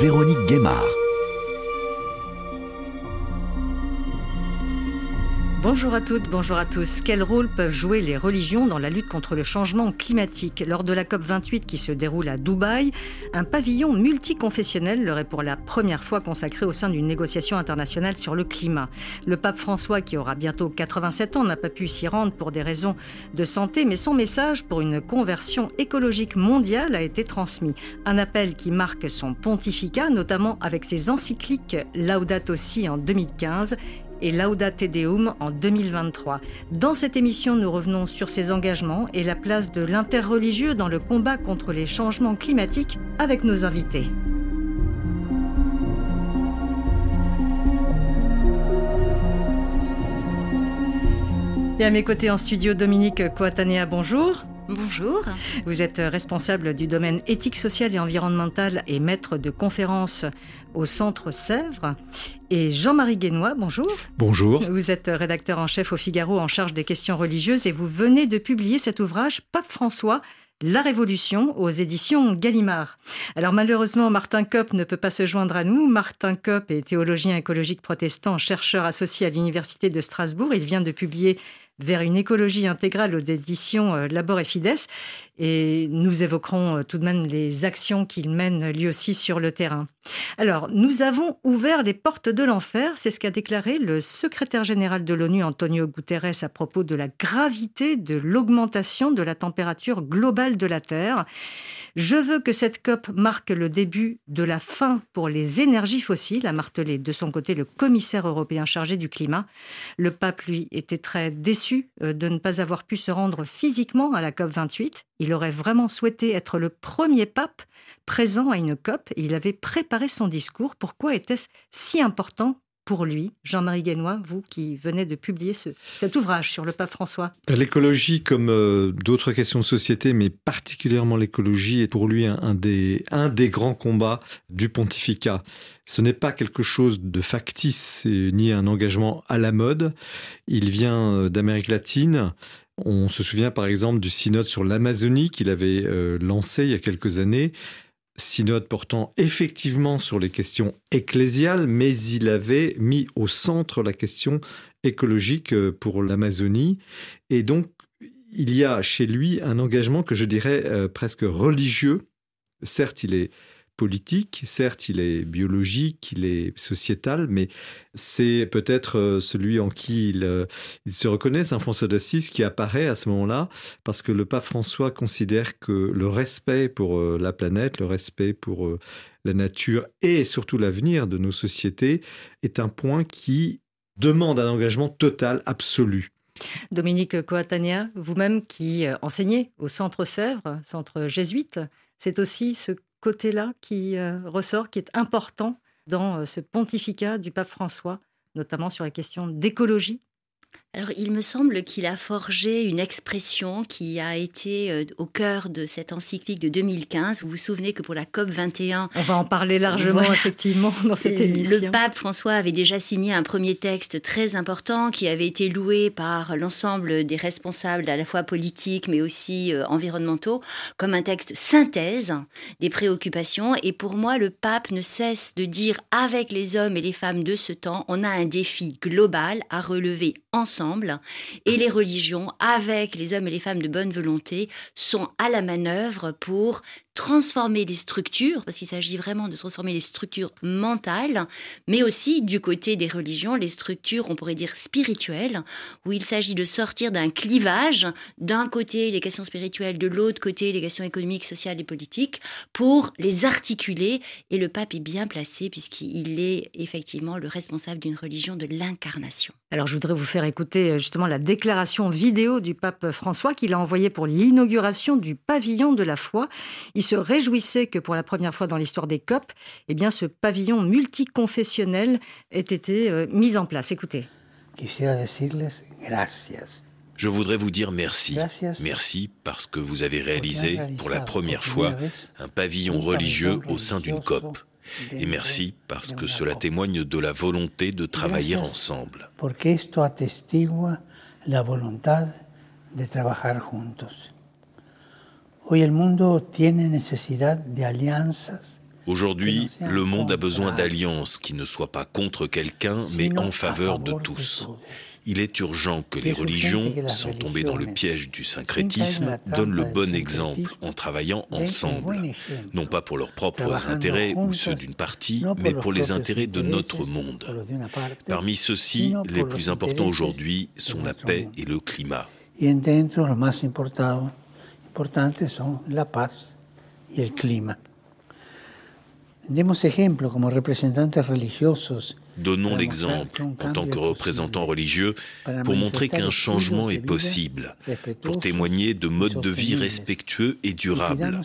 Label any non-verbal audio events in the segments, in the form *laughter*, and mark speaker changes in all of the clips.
Speaker 1: Véronique Guémard.
Speaker 2: Bonjour à toutes, bonjour à tous. Quel rôle peuvent jouer les religions dans la lutte contre le changement climatique Lors de la COP28 qui se déroule à Dubaï, un pavillon multiconfessionnel leur est pour la première fois consacré au sein d'une négociation internationale sur le climat. Le pape François, qui aura bientôt 87 ans, n'a pas pu s'y rendre pour des raisons de santé, mais son message pour une conversion écologique mondiale a été transmis. Un appel qui marque son pontificat, notamment avec ses encycliques Laudato Si en 2015 et Laudate Deum en 2023. Dans cette émission, nous revenons sur ses engagements et la place de l'interreligieux dans le combat contre les changements climatiques avec nos invités. Et à mes côtés en studio, Dominique Coatanea, bonjour.
Speaker 3: Bonjour.
Speaker 2: Vous êtes responsable du domaine éthique, sociale et environnementale et maître de conférences au Centre Sèvres. Et Jean-Marie Guénois, bonjour.
Speaker 4: Bonjour.
Speaker 2: Vous êtes rédacteur en chef au Figaro en charge des questions religieuses et vous venez de publier cet ouvrage Pape François, la Révolution aux éditions Gallimard. Alors malheureusement, Martin Kopp ne peut pas se joindre à nous. Martin Kopp est théologien écologique protestant, chercheur associé à l'Université de Strasbourg. Il vient de publier vers une écologie intégrale aux éditions euh, Labor et Fides. Et nous évoquerons euh, tout de même les actions qu'il mène lui aussi sur le terrain. Alors, nous avons ouvert les portes de l'enfer, c'est ce qu'a déclaré le secrétaire général de l'ONU, Antonio Guterres, à propos de la gravité de l'augmentation de la température globale de la Terre. Je veux que cette COP marque le début de la fin pour les énergies fossiles, a martelé de son côté le commissaire européen chargé du climat. Le pape, lui, était très déçu euh, de ne pas avoir pu se rendre physiquement à la COP 28. Il aurait vraiment souhaité être le premier pape présent à une COP et il avait préparé son discours. Pourquoi était-ce si important pour lui, Jean-Marie Guénois, vous qui venez de publier cet ouvrage sur le pape François
Speaker 4: L'écologie, comme euh, d'autres questions de société, mais particulièrement l'écologie, est pour lui un, des, grands combats du pontificat. Ce n'est pas quelque chose de factice ni un engagement à la mode. Il vient euh, d'Amérique latine. On se souvient par exemple du synode sur l'Amazonie qu'il avait euh, lancé il y a quelques années synode portant effectivement sur les questions ecclésiales, mais il avait mis au centre la question écologique euh, pour l'Amazonie. Et donc, il y a chez lui un engagement que je dirais euh, presque religieux. Certes, il est politique. Certes, il est biologique, il est sociétal, mais c'est peut-être euh, celui en qui il, euh, se reconnaît, Saint François d'Assise, qui apparaît à ce moment-là, parce que le pape François considère que le respect pour euh, la planète, le respect pour la nature et surtout l'avenir de nos sociétés est un point qui demande un engagement total, absolu.
Speaker 2: Dominique Coatania, vous-même qui enseignez au Centre Sèvres, centre jésuite, c'est aussi ce côté-là qui euh, ressort, qui est important dans euh, ce pontificat du pape François, notamment sur les questions d'écologie
Speaker 3: alors, il me semble qu'il a forgé une expression qui a été euh, au cœur de cette encyclique de 2015. Vous vous souvenez que pour la COP 21,
Speaker 2: on va en parler largement effectivement dans cette émission.
Speaker 3: Le pape François avait déjà signé un premier texte très important qui avait été loué par l'ensemble des responsables à la fois politiques mais aussi euh, environnementaux comme un texte synthèse des préoccupations. Et pour moi, le pape ne cesse de dire avec les hommes et les femmes de ce temps, on a un défi global à relever ensemble et les religions, avec les hommes et les femmes de bonne volonté, sont à la manœuvre pour transformer les structures, parce qu'il s'agit vraiment de transformer les structures mentales, mais aussi du côté des religions, les structures, on pourrait dire spirituelles, où il s'agit de sortir d'un clivage, d'un côté les questions spirituelles, de l'autre côté les questions économiques, sociales et politiques, pour les articuler. Et le pape est bien placé, puisqu'il est effectivement le responsable d'une religion de l'incarnation.
Speaker 2: Alors je voudrais vous faire écouter euh, justement la déclaration vidéo du pape François qu'il a envoyée pour l'inauguration du pavillon de la foi. Se réjouissait que pour la première fois dans l'histoire des COP, eh bien, ce pavillon multiconfessionnel ait été euh, mis en place. Écoutez.
Speaker 5: Je voudrais vous dire merci. Merci parce que vous avez réalisé pour la première fois un pavillon religieux au sein d'une COP. Et merci parce que cela témoigne de la volonté de travailler ensemble.
Speaker 6: Parce que la volonté de travailler ensemble.
Speaker 5: Aujourd'hui, le monde a besoin d'alliances qui ne soient pas contre quelqu'un, mais en faveur de tous. Il est urgent que les religions, sans tomber dans le piège du syncrétisme, donnent le bon exemple en travaillant ensemble, non pas pour leurs propres intérêts ou ceux d'une partie, mais pour les intérêts de notre monde. Parmi ceux-ci, les plus importants aujourd'hui sont la paix et le climat. La paz y el clima. Demos ejemplo como representantes religiosos Donnons l'exemple en tant que représentants religieux pour montrer qu'un changement est possible, pour témoigner de modes de vie respectueux et durables.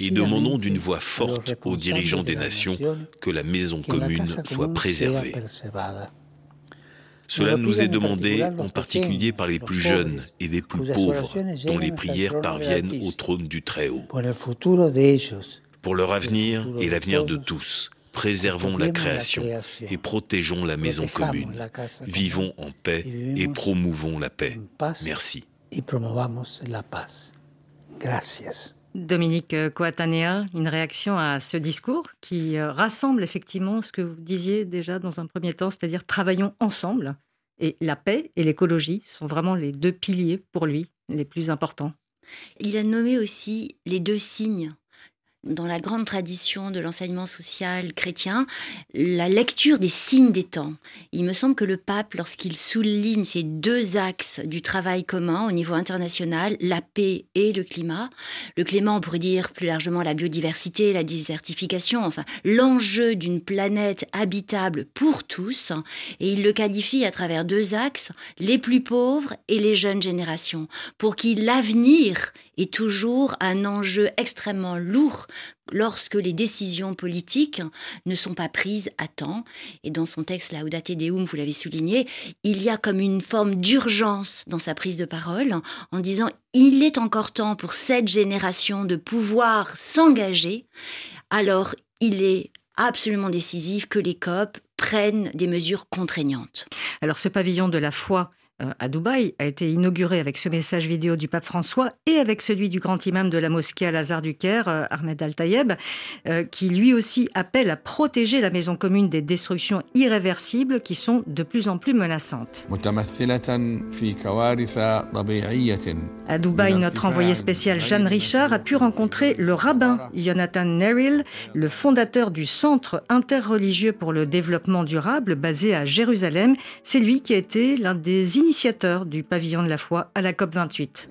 Speaker 5: Et demandons d'une voix forte aux dirigeants des nations que la maison commune soit préservée. Cela nous est demandé en particulier par les plus jeunes et les plus pauvres, dont les prières parviennent au trône du Très-Haut. Pour leur avenir et l'avenir de tous, préservons la création et protégeons la maison commune. Vivons en paix et promouvons la paix. Merci.
Speaker 2: Dominique Coatanea, une réaction à ce discours qui euh, rassemble effectivement ce que vous disiez déjà dans un premier temps, c'est-à-dire travaillons ensemble. Et la paix et l'écologie sont vraiment les deux piliers pour lui, les plus importants.
Speaker 3: Il a nommé aussi les deux signes dans la grande tradition de l'enseignement social chrétien, la lecture des signes des temps. Il me semble que le pape, lorsqu'il souligne ces deux axes du travail commun au niveau international, la paix et le climat, le climat, on pourrait dire plus largement la biodiversité, la désertification, enfin l'enjeu d'une planète habitable pour tous, et il le qualifie à travers deux axes, les plus pauvres et les jeunes générations, pour qui l'avenir est toujours un enjeu extrêmement lourd lorsque les décisions politiques ne sont pas prises à temps. Et dans son texte Laudate Deum, vous l'avez souligné, il y a comme une forme d'urgence dans sa prise de parole en disant il est encore temps pour cette génération de pouvoir s'engager. Alors il est absolument décisif que les COP prennent des mesures contraignantes.
Speaker 2: Alors ce pavillon de la foi à Dubaï a été inauguré avec ce message vidéo du pape François et avec celui du grand imam de la mosquée Al-Azhar du Caire, euh, Ahmed Al-Tayeb, euh, qui lui aussi appelle à protéger la maison commune des destructions irréversibles qui sont de plus en plus menaçantes. À Dubaï, notre envoyé spécial Jeanne Richard a pu rencontrer le rabbin Jonathan Neril, le fondateur du Centre interreligieux pour le développement durable basé à Jérusalem. C'est lui qui a été l'un des initiateurs initiateur du pavillon de la foi à la COP 28.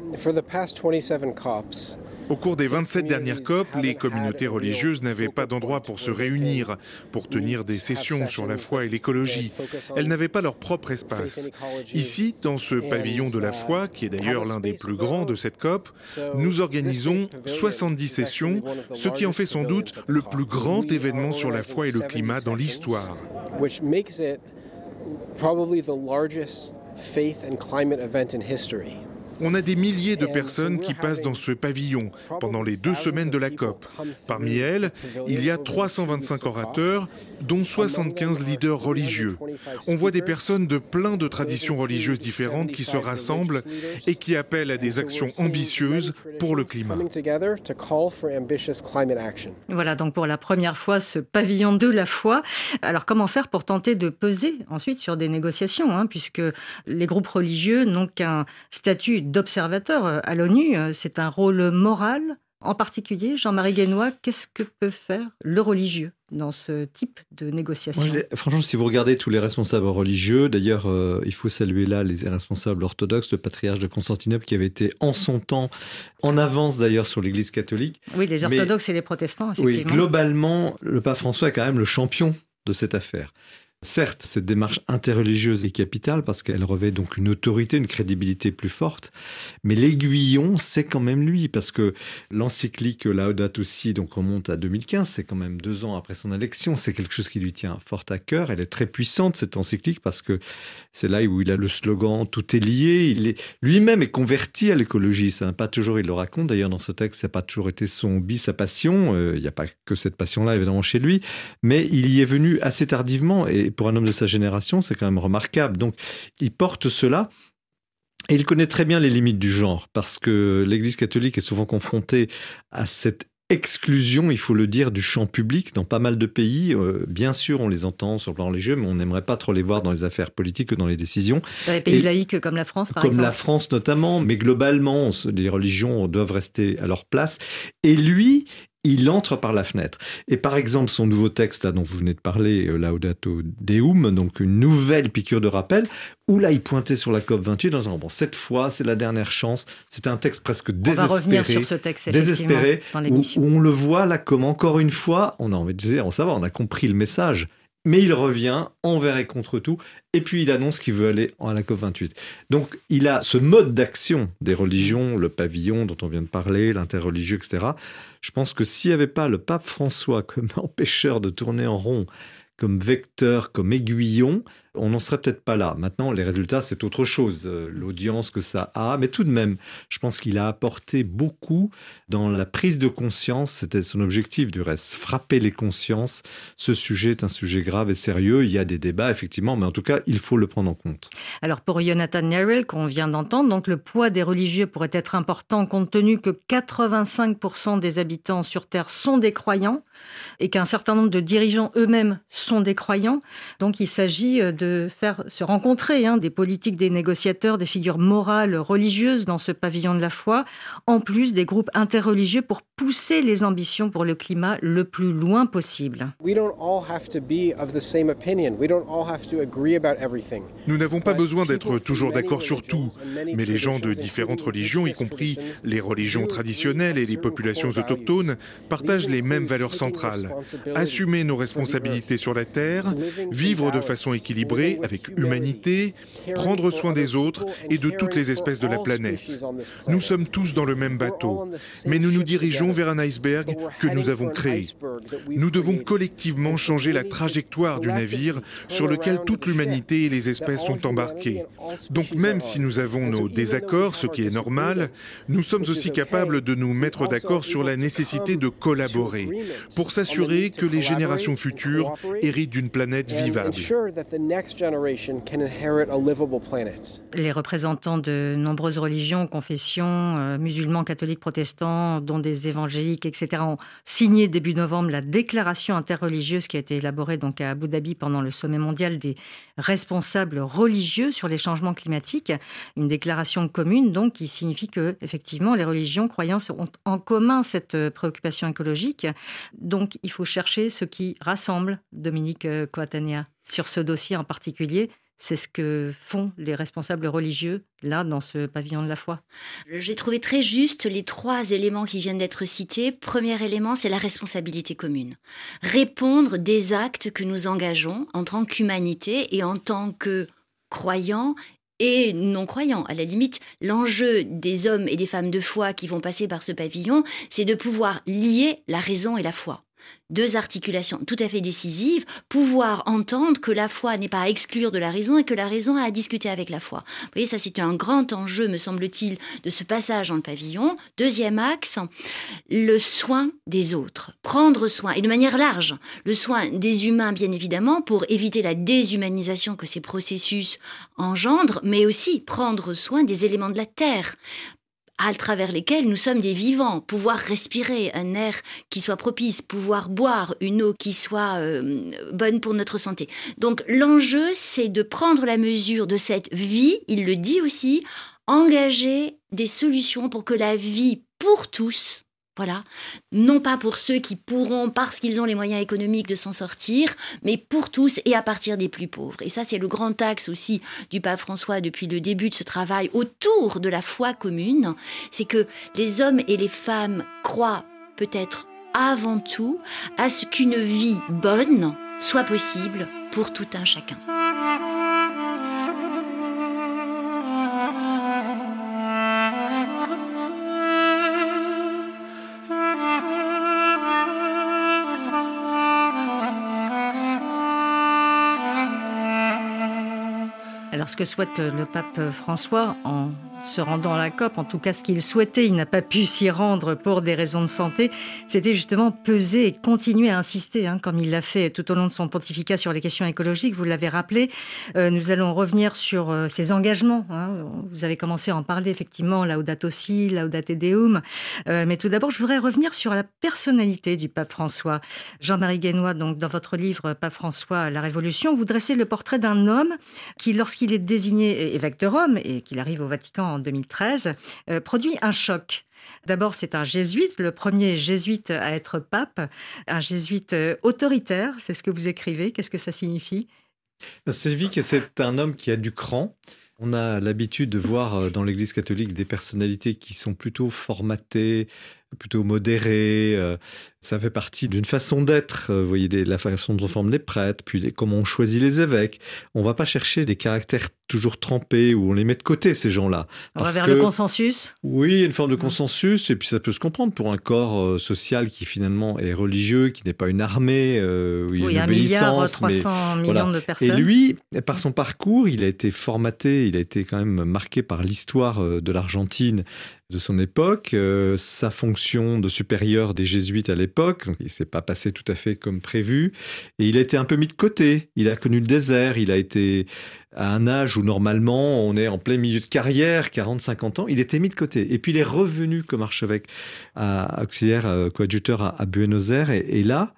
Speaker 1: Au cours des 27 dernières COP, les communautés religieuses n'avaient pas d'endroit pour se réunir, pour tenir des sessions sur la foi et l'écologie. Elles n'avaient pas leur propre espace. Ici, dans ce pavillon de la foi, qui est d'ailleurs l'un des plus grands de cette COP, nous organisons 70 sessions, ce qui en fait sans doute le plus grand événement sur la foi et le climat dans l'histoire faith and climate event in history. On a des milliers de personnes qui passent dans ce pavillon pendant les deux semaines de la COP. Parmi elles, il y a 325 orateurs, dont 75 leaders religieux. On voit des personnes de plein de traditions religieuses différentes qui se rassemblent et qui appellent à des actions ambitieuses pour le climat.
Speaker 2: Voilà donc pour la première fois ce pavillon de la foi. Alors comment faire pour tenter de peser ensuite sur des négociations, hein, puisque les groupes religieux n'ont qu'un statut d'observateur euh, à l'ONU. Euh, c'est un rôle moral. En particulier, Jean-Marie Guénois, qu'est-ce que peut faire le religieux dans ce type de négociation?
Speaker 4: Franchement, si vous regardez tous les responsables religieux, d'ailleurs, euh, il faut saluer là les responsables orthodoxes, le patriarche de Constantinople qui avait été en son temps en avance d'ailleurs sur l'Église catholique.
Speaker 2: Oui, les orthodoxes et les protestants, effectivement.
Speaker 4: Oui, globalement, le pape François est quand même le champion de cette affaire. Certes, cette démarche interreligieuse est capitale parce qu'elle revêt donc une autorité, une crédibilité plus forte, mais l'aiguillon, c'est quand même lui parce que l'encyclique Laudato Si donc remonte à 2015, c'est quand même deux ans après son élection, c'est quelque chose qui lui tient fort à cœur. Elle est très puissante cette encyclique parce que c'est là où il a le slogan tout est lié. Lui-même est converti à l'écologie. Ça n'a pas toujours, il le raconte d'ailleurs dans ce texte, ça n'a pas toujours été son hobby, sa passion. Euh, il n'y a pas que cette passion-là évidemment chez lui, mais il y est venu assez tardivement et pour un homme de sa génération, c'est quand même remarquable. Donc, il porte cela. Et il connaît très bien les limites du genre, parce que l'Église catholique est souvent confrontée à cette exclusion, il faut le dire, du champ public dans pas mal de pays. Euh, bien sûr, on les entend sur le plan religieux, mais on n'aimerait pas trop les voir dans les affaires politiques que dans les décisions.
Speaker 2: Dans les pays laïques comme la France, par
Speaker 4: comme
Speaker 2: exemple.
Speaker 4: Comme la France notamment, mais globalement, les religions doivent rester à leur place. Et lui, il entre par la fenêtre. Et par exemple, son nouveau texte, là, dont vous venez de parler, euh, Laudato Deum, donc une nouvelle piqûre de rappel, où là, il pointait sur la COP28 en disant, bon, cette fois, c'est la dernière chance. C'était un texte presque désespéré.
Speaker 2: On va revenir sur ce texte,
Speaker 4: désespéré,
Speaker 2: dans
Speaker 4: où, où, on le voit là comme encore une fois, on a envie de dire, on savoir, on a compris le message. Mais il revient envers et contre tout, et puis il annonce qu'il veut aller à la COP28. Donc il a ce mode d'action des religions, le pavillon dont on vient de parler, l'interreligieux, etc. Je pense que s'il n'y avait pas le pape François comme *laughs* empêcheur de tourner en rond, comme vecteur, comme aiguillon, on n'en serait peut-être pas là. Maintenant, les résultats, c'est autre chose, euh, l'audience que ça a, mais tout de même, je pense qu'il a apporté beaucoup dans la prise de conscience, c'était son objectif du reste, frapper les consciences. Ce sujet est un sujet grave et sérieux, il y a des débats, effectivement, mais en tout cas, il faut le prendre en compte.
Speaker 2: Alors pour Jonathan Nerrell, qu'on vient d'entendre, donc le poids des religieux pourrait être important compte tenu que 85% des habitants sur Terre sont des croyants et qu'un certain nombre de dirigeants eux-mêmes sont des croyants. Donc il s'agit euh, de faire se rencontrer hein, des politiques, des négociateurs, des figures morales, religieuses dans ce pavillon de la foi, en plus des groupes interreligieux pour pousser les ambitions pour le climat le plus loin possible.
Speaker 1: Nous n'avons pas besoin d'être toujours d'accord sur tout, mais les gens de différentes religions, y compris les religions traditionnelles et les populations autochtones, partagent les mêmes valeurs centrales. Assumer nos responsabilités sur la Terre, vivre de façon équilibrée, avec humanité, prendre soin des autres et de toutes les espèces de la planète. Nous sommes tous dans le même bateau, mais nous nous dirigeons vers un iceberg que nous avons créé. Nous devons collectivement changer la trajectoire du navire sur lequel toute l'humanité et les espèces sont embarquées. Donc même si nous avons nos désaccords, ce qui est normal, nous sommes aussi capables de nous mettre d'accord sur la nécessité de collaborer pour s'assurer que les générations futures héritent d'une planète vivable.
Speaker 2: Les représentants de nombreuses religions, confessions, euh, musulmans, catholiques, protestants, dont des évangéliques, etc., ont signé début novembre la déclaration interreligieuse qui a été élaborée donc à Abu Dhabi pendant le sommet mondial des responsables religieux sur les changements climatiques. Une déclaration commune donc qui signifie que effectivement les religions, croyances ont en commun cette euh, préoccupation écologique. Donc il faut chercher ce qui rassemble Dominique Coatania euh, sur ce dossier en particulier. C'est ce que font les responsables religieux, là, dans ce pavillon de la foi.
Speaker 3: J'ai trouvé très juste les trois éléments qui viennent d'être cités. Premier élément, c'est la responsabilité commune. Répondre des actes que nous engageons en tant qu'humanité et en tant que croyants et non-croyants. À la limite, l'enjeu des hommes et des femmes de foi qui vont passer par ce pavillon, c'est de pouvoir lier la raison et la foi deux articulations tout à fait décisives, pouvoir entendre que la foi n'est pas à exclure de la raison et que la raison a à discuter avec la foi. Vous voyez, ça c'est un grand enjeu, me semble-t-il, de ce passage dans le pavillon. Deuxième axe, le soin des autres. Prendre soin, et de manière large, le soin des humains, bien évidemment, pour éviter la déshumanisation que ces processus engendrent, mais aussi prendre soin des éléments de la terre, à travers lesquels nous sommes des vivants, pouvoir respirer un air qui soit propice, pouvoir boire une eau qui soit euh, bonne pour notre santé. Donc l'enjeu, c'est de prendre la mesure de cette vie, il le dit aussi, engager des solutions pour que la vie pour tous voilà. Non pas pour ceux qui pourront, parce qu'ils ont les moyens économiques de s'en sortir, mais pour tous et à partir des plus pauvres. Et ça, c'est le grand axe aussi du pape François depuis le début de ce travail autour de la foi commune. C'est que les hommes et les femmes croient peut-être avant tout à ce qu'une vie bonne soit possible pour tout un chacun.
Speaker 2: Ce que souhaite le pape François en se rendant à la COP, en tout cas ce qu'il souhaitait, il n'a pas pu s'y rendre pour des raisons de santé, c'était justement peser et continuer à insister, hein, comme il l'a fait tout au long de son pontificat sur les questions écologiques, vous l'avez rappelé. Euh, nous allons revenir sur euh, ses engagements. Hein. Vous avez commencé à en parler, effectivement, Laudato Si, Laudate Deum. Euh, mais tout d'abord, je voudrais revenir sur la personnalité du pape François. Jean-Marie Guénois, donc, dans votre livre Pape François, La Révolution, vous dressez le portrait d'un homme qui, lorsqu'il est désigné évêque de Rome et qu'il arrive au Vatican en 2013, euh, produit un choc. D'abord, c'est un jésuite, le premier jésuite à être pape, un jésuite euh, autoritaire, c'est ce que vous écrivez. Qu'est-ce que ça signifie?
Speaker 4: Ça signifie que c'est un homme qui a du cran. On a l'habitude de voir euh, dans l'Église catholique des personnalités qui sont plutôt formatées, plutôt modéré. Euh, ça fait partie d'une façon d'être. Vous voyez la façon dont on forme les prêtres, puis comment on choisit les évêques. On va pas chercher des caractères toujours trempés où on les met de côté ces gens-là.
Speaker 2: On va vers le consensus?
Speaker 4: Oui, une forme de consensus et puis ça peut se comprendre pour un corps euh, social qui finalement est religieux, qui n'est pas une armée.
Speaker 2: oui, un milliard 300 millions de personnes.
Speaker 4: Et lui, par son parcours, il a été formaté, il a été quand même marqué par l'histoire de l'Argentine de son époque, euh, sa fonction de supérieur des jésuites à l'époque, donc il s'est pas passé tout à fait comme prévu, et il a été un peu mis de côté. Il a connu le désert, il a été à un âge où normalement on est en plein milieu de carrière, 40-50 ans, il était mis de côté. Et puis il est revenu comme archevêque à auxiliaire euh, coadjuteur à, Buenos Aires, et, là,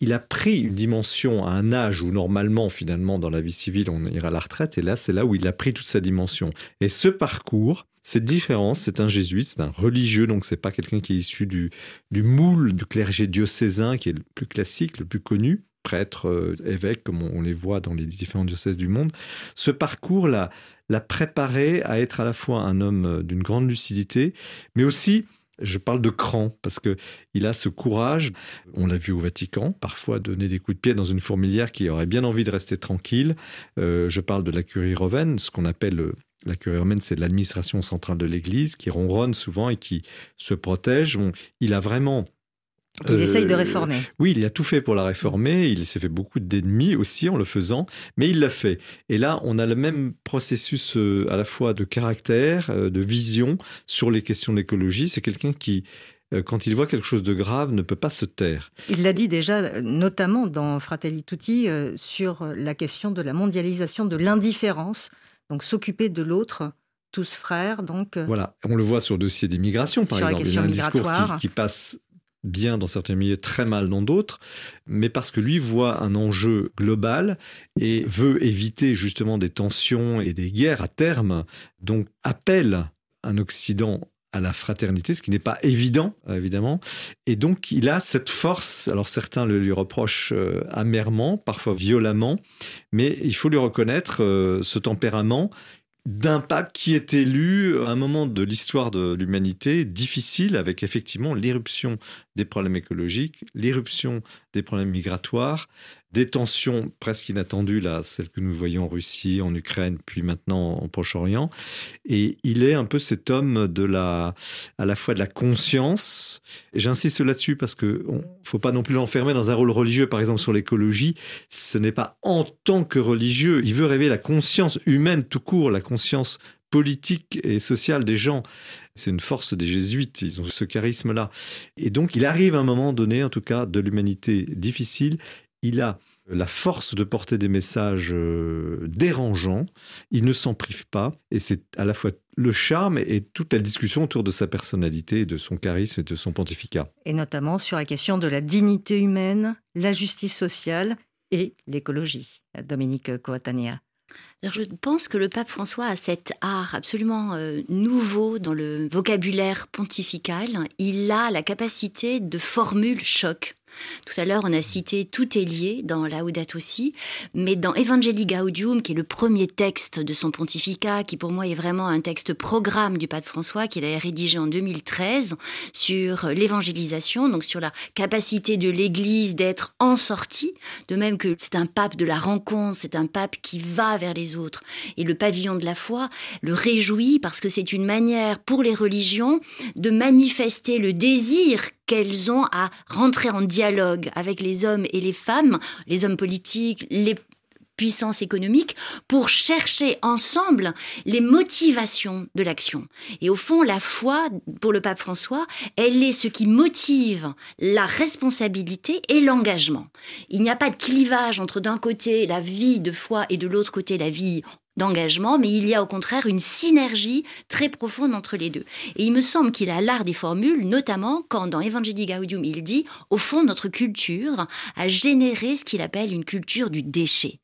Speaker 4: il a pris une dimension à un âge où normalement, finalement, dans la vie civile, on ira à la retraite. Et là, c'est là où il a pris toute sa dimension. Et ce parcours, cette différence, c'est un jésuite, c'est un religieux, donc c'est pas quelqu'un qui est issu du, du moule du clergé diocésain qui est le plus classique, le plus connu, prêtre, euh, évêque, comme on, les voit dans les différents diocèses du monde. Ce parcours l'a, l'a préparé à être à la fois un homme euh, d'une grande lucidité, mais aussi je parle de cran parce que il a ce courage. On l'a vu au Vatican, parfois donner des coups de pied dans une fourmilière qui aurait bien envie de rester tranquille. Euh, je parle de la curie Rovenne, ce qu'on appelle la curie romaine, c'est l'administration centrale de l'Église qui ronronne souvent et qui se protège. il a vraiment
Speaker 2: il essaye de euh, réformer.
Speaker 4: Oui, il a tout fait pour la réformer. Il s'est fait beaucoup d'ennemis aussi en le faisant, mais il l'a fait. Et là, on a le même processus euh, à la fois de caractère, euh, de vision sur les questions de l'écologie. C'est quelqu'un qui, quand il voit quelque chose de grave, ne peut pas se taire.
Speaker 2: Il l'a dit déjà, notamment dans Fratelli Tutti, sur la question de la mondialisation, de l'indifférence donc s'occuper de l'autre, tous frères. Donc
Speaker 4: euh, voilà, on le voit sur le dossier des migrations, par exemple. Il y a un discours qui, passe bien dans certains milieux, très mal dans d'autres, mais parce que lui voit un enjeu global et veut éviter justement des tensions et des guerres à terme, donc appelle un Occident à la fraternité, ce qui n'est pas évident, évidemment. Et donc, il a cette force, alors certains le lui reprochent euh, amèrement, parfois violemment, mais il faut lui reconnaître euh, ce tempérament d'un pape qui est élu à un moment de l'histoire de l'humanité difficile, avec effectivement l'éruption des problèmes écologiques, l'éruption des problèmes migratoires, des tensions presque inattendues, là, celles que nous voyons en Russie, en Ukraine, puis maintenant en Proche-Orient. Et il est un peu cet homme de la, à la fois de la conscience. J'insiste là-dessus parce que ne faut pas non plus l'enfermer dans un rôle religieux, par exemple sur l'écologie. Ce n'est pas en tant que religieux. Il veut révéler la conscience humaine tout court, la conscience politique et sociale des gens. C'est une force des jésuites, ils ont ce charisme-là. Et donc, il arrive à un moment donné, en tout cas, de l'humanité difficile, il a la force de porter des messages euh, dérangeants, il ne s'en prive pas, et c'est à la fois le charme et toute la discussion autour de sa personnalité, de son charisme et de son pontificat.
Speaker 2: Et notamment sur la question de la dignité humaine, la justice sociale et l'écologie. Dominique Coatania.
Speaker 3: Je pense que le pape François a cet art absolument euh, nouveau dans le vocabulaire pontifical. Il a la capacité de formule choc. Tout à l'heure, on a cité Tout est lié dans Laudato aussi, mais dans Evangelii Gaudium, qui est le premier texte de son pontificat, qui pour moi est vraiment un texte programme du pape François, qu'il a rédigé en 2013 sur l'évangélisation, donc sur la capacité de l'Église d'être en sortie, de même que c'est un pape de la rencontre, c'est un pape qui va vers les autres. Et le pavillon de la foi le réjouit parce que c'est une manière pour les religions de manifester le désir qu'elles ont à rentrer en dialogue avec les hommes et les femmes, les hommes politiques, les puissance économique pour chercher ensemble les motivations de l'action. Et au fond, la foi, pour le pape François, elle est ce qui motive la responsabilité et l'engagement. Il n'y a pas de clivage entre d'un côté la vie de foi et de l'autre côté la vie d'engagement, mais il y a au contraire une synergie très profonde entre les deux. Et il me semble qu'il a l'art des formules, notamment quand dans Evangelii Gaudium il dit, au fond, notre culture a généré ce qu'il appelle une culture du déchet.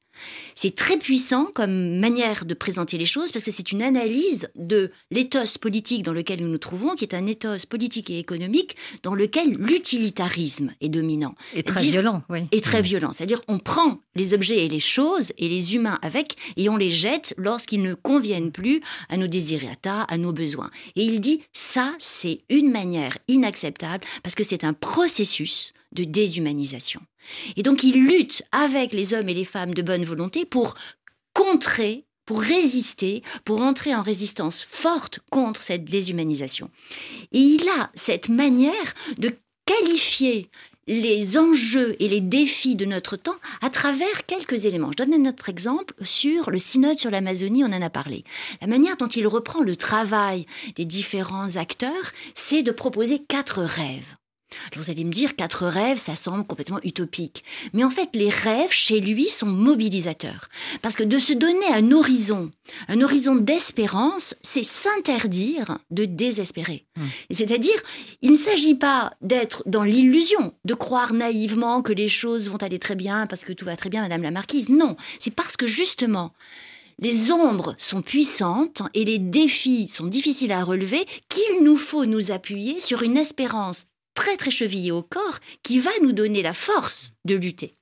Speaker 3: C'est très puissant comme manière de présenter les choses parce que c'est une analyse de l'éthos politique dans lequel nous nous trouvons, qui est un éthos politique et économique dans lequel l'utilitarisme est dominant.
Speaker 2: Et très violent, oui.
Speaker 3: Et très violent. C'est-à-dire, on prend les objets et les choses et les humains avec et on les jette lorsqu'ils ne conviennent plus à nos désirata, à nos besoins. Et il dit, ça, c'est une manière inacceptable parce que c'est un processus de déshumanisation. Et donc il lutte avec les hommes et les femmes de bonne volonté pour contrer, pour résister, pour entrer en résistance forte contre cette déshumanisation. Et il a cette manière de qualifier les enjeux et les défis de notre temps à travers quelques éléments. Je donne un autre exemple sur le synode sur l'Amazonie, on en a parlé. La manière dont il reprend le travail des différents acteurs, c'est de proposer quatre rêves. Vous allez me dire, quatre rêves, ça semble complètement utopique. Mais en fait, les rêves, chez lui, sont mobilisateurs. Parce que de se donner un horizon, un horizon d'espérance, c'est s'interdire de désespérer. Mmh. C'est-à-dire, il ne s'agit pas d'être dans l'illusion, de croire naïvement que les choses vont aller très bien parce que tout va très bien, Madame la Marquise. Non, c'est parce que justement, les ombres sont puissantes et les défis sont difficiles à relever qu'il nous faut nous appuyer sur une espérance très très chevillée au corps qui va nous donner la force de lutter.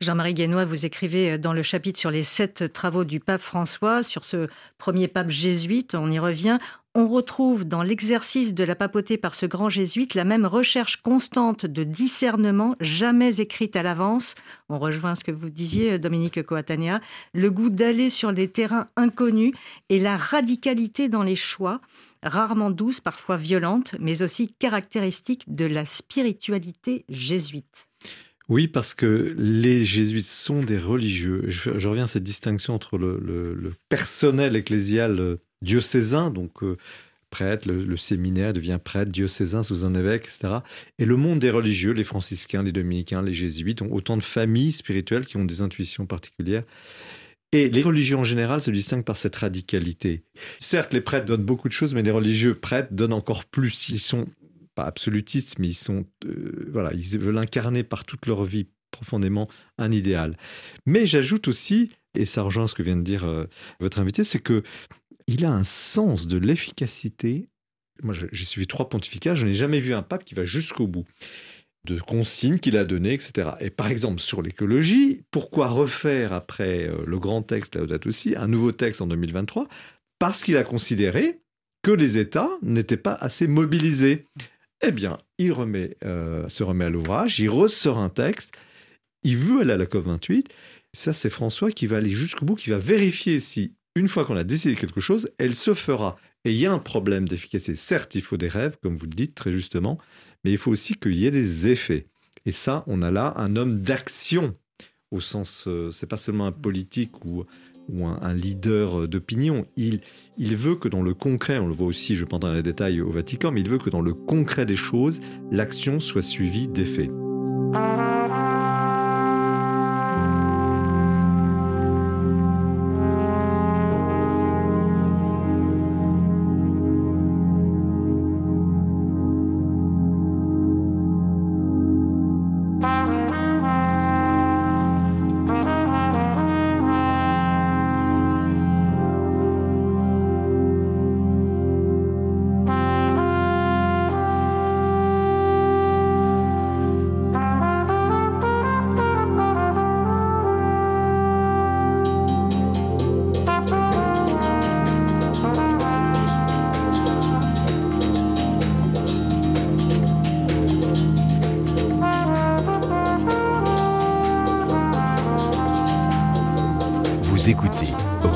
Speaker 2: Jean-Marie Guénois, vous écrivez dans le chapitre sur les sept travaux du pape François, sur ce premier pape jésuite, on y revient, on retrouve dans l'exercice de la papauté par ce grand jésuite la même recherche constante de discernement, jamais écrite à l'avance. On rejoint ce que vous disiez, Dominique Coatania, le goût d'aller sur des terrains inconnus et la radicalité dans les choix rarement douce, parfois violente, mais aussi caractéristique de la spiritualité jésuite.
Speaker 4: Oui, parce que les jésuites sont des religieux. Je, reviens à cette distinction entre le, personnel ecclésial euh, diocésain, donc euh, prêtre, le, séminaire devient prêtre diocésain sous un évêque, etc. Et le monde des religieux, les franciscains, les dominicains, les jésuites, ont autant de familles spirituelles qui ont des intuitions particulières. Et les religieux en général se distinguent par cette radicalité. Certes, les prêtres donnent beaucoup de choses, mais les religieux prêtres donnent encore plus. Ils sont pas absolutistes, mais ils sont, euh, voilà, ils veulent incarner par toute leur vie profondément un idéal. Mais j'ajoute aussi, et ça rejoint ce que vient de dire euh, votre invité, c'est que il a un sens de l'efficacité. Moi, j'ai suivi trois pontificats, je n'ai jamais vu un pape qui va jusqu'au bout de consignes qu'il a données, etc. Et par exemple, sur l'écologie, pourquoi refaire après euh, le grand texte Laudato aussi un nouveau texte en 2023 Parce qu'il a considéré que les États n'étaient pas assez mobilisés. Eh bien, il remet, euh, se remet à l'ouvrage, il ressort un texte, il veut aller à la COP28. Ça, c'est François qui va aller jusqu'au bout, qui va vérifier si, une fois qu'on a décidé quelque chose, elle se fera. Et il y a un problème d'efficacité. Certes, il faut des rêves, comme vous le dites très justement, mais il faut aussi qu'il y ait des effets. Et ça, on a là un homme d'action, au sens, euh, c'est pas seulement un politique ou, ou un, leader d'opinion. Il, il veut que dans le concret, on le voit aussi, je pense dans les détails au Vatican, mais il veut que dans le concret des choses, l'action soit suivie d'effets.